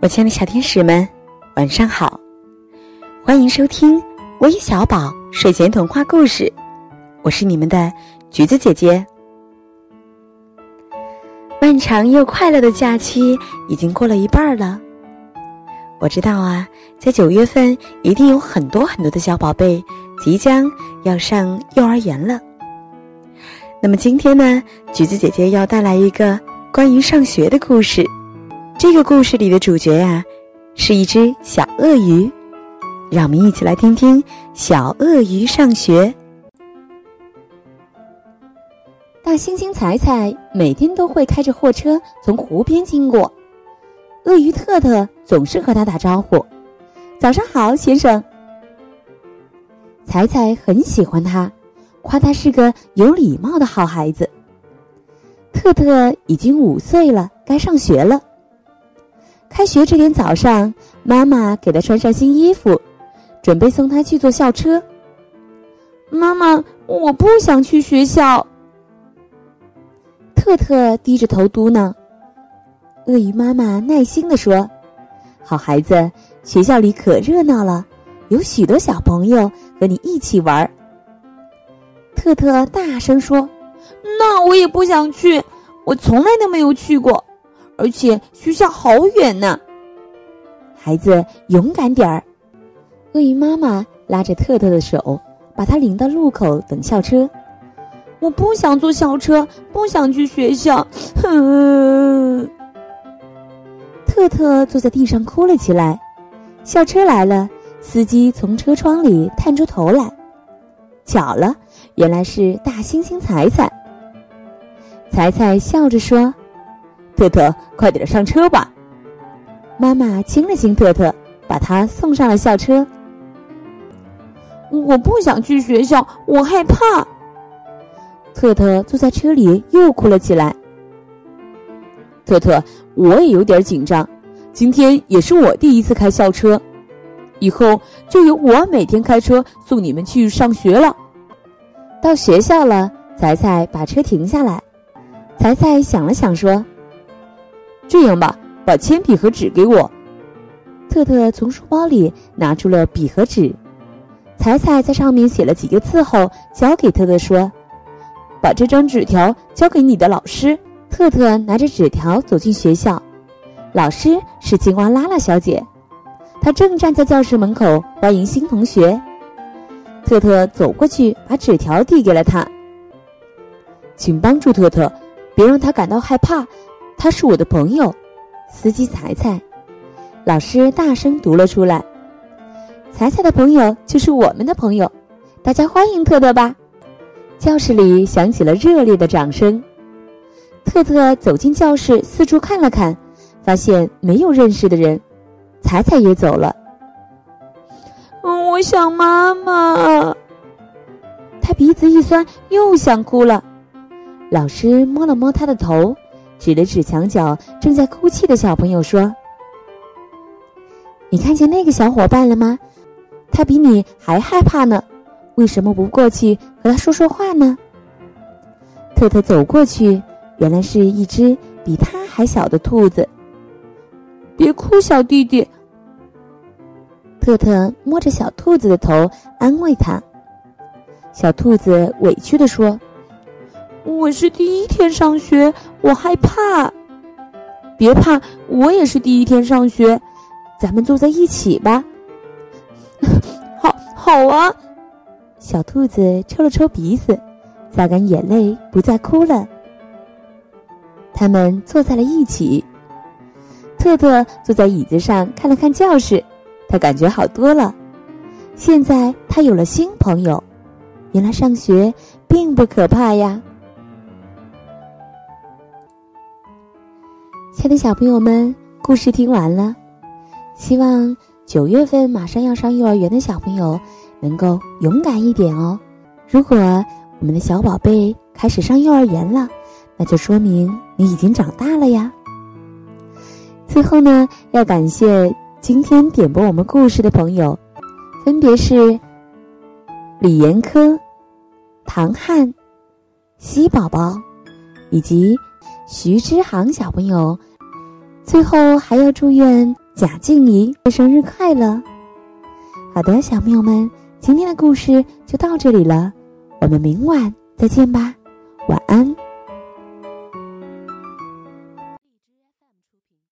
我亲爱的小天使们，晚上好！欢迎收听微小宝睡前童话故事，我是你们的橘子姐姐。漫长又快乐的假期已经过了一半了，我知道啊，在九月份一定有很多很多的小宝贝即将要上幼儿园了。那么今天呢，橘子姐姐要带来一个关于上学的故事。这个故事里的主角呀，是一只小鳄鱼，让我们一起来听听小鳄鱼上学。大猩猩彩彩每天都会开着货车从湖边经过，鳄鱼特特总是和他打招呼：“早上好，先生。”彩彩很喜欢他，夸他是个有礼貌的好孩子。特特已经五岁了，该上学了。开学这天早上，妈妈给他穿上新衣服，准备送他去坐校车。妈妈，我不想去学校。特特低着头嘟囔。鳄鱼妈妈耐心的说：“好孩子，学校里可热闹了，有许多小朋友和你一起玩。”特特大声说：“那我也不想去，我从来都没有去过。”而且学校好远呢，孩子勇敢点儿。鳄鱼妈妈拉着特特的手，把他领到路口等校车。我不想坐校车，不想去学校。哼！特特坐在地上哭了起来。校车来了，司机从车窗里探出头来，巧了，原来是大猩猩彩彩。彩彩笑着说。特特，快点上车吧！妈妈亲了亲特特，把他送上了校车。我不想去学校，我害怕。特特坐在车里又哭了起来。特特，我也有点紧张，今天也是我第一次开校车，以后就由我每天开车送你们去上学了。到学校了，彩彩把车停下来。彩彩想了想说。这样吧，把铅笔和纸给我。特特从书包里拿出了笔和纸，彩彩在上面写了几个字后，交给特特说：“把这张纸条交给你的老师。”特特拿着纸条走进学校，老师是青蛙拉拉小姐，她正站在教室门口欢迎新同学。特特走过去，把纸条递给了她，请帮助特特，别让他感到害怕。他是我的朋友，司机彩彩。老师大声读了出来：“彩彩的朋友就是我们的朋友，大家欢迎特特吧。”教室里响起了热烈的掌声。特特走进教室，四处看了看，发现没有认识的人。彩彩也走了。嗯，我想妈妈。他鼻子一酸，又想哭了。老师摸了摸他的头。指了指墙角正在哭泣的小朋友说：“你看见那个小伙伴了吗？他比你还害怕呢，为什么不过去和他说说话呢？”特特走过去，原来是一只比他还小的兔子。别哭，小弟弟。特特摸着小兔子的头，安慰他。小兔子委屈的说。我是第一天上学，我害怕。别怕，我也是第一天上学，咱们坐在一起吧。好，好啊。小兔子抽了抽鼻子，擦干眼泪，不再哭了。他们坐在了一起。特特坐在椅子上看了看教室，他感觉好多了。现在他有了新朋友，原来上学并不可怕呀。亲爱的小朋友们，故事听完了，希望九月份马上要上幼儿园的小朋友能够勇敢一点哦。如果我们的小宝贝开始上幼儿园了，那就说明你已经长大了呀。最后呢，要感谢今天点播我们故事的朋友，分别是李延科、唐汉、西宝宝以及徐之航小朋友。最后还要祝愿贾静怡生日快乐！好的，小朋友们，今天的故事就到这里了，我们明晚再见吧，晚安。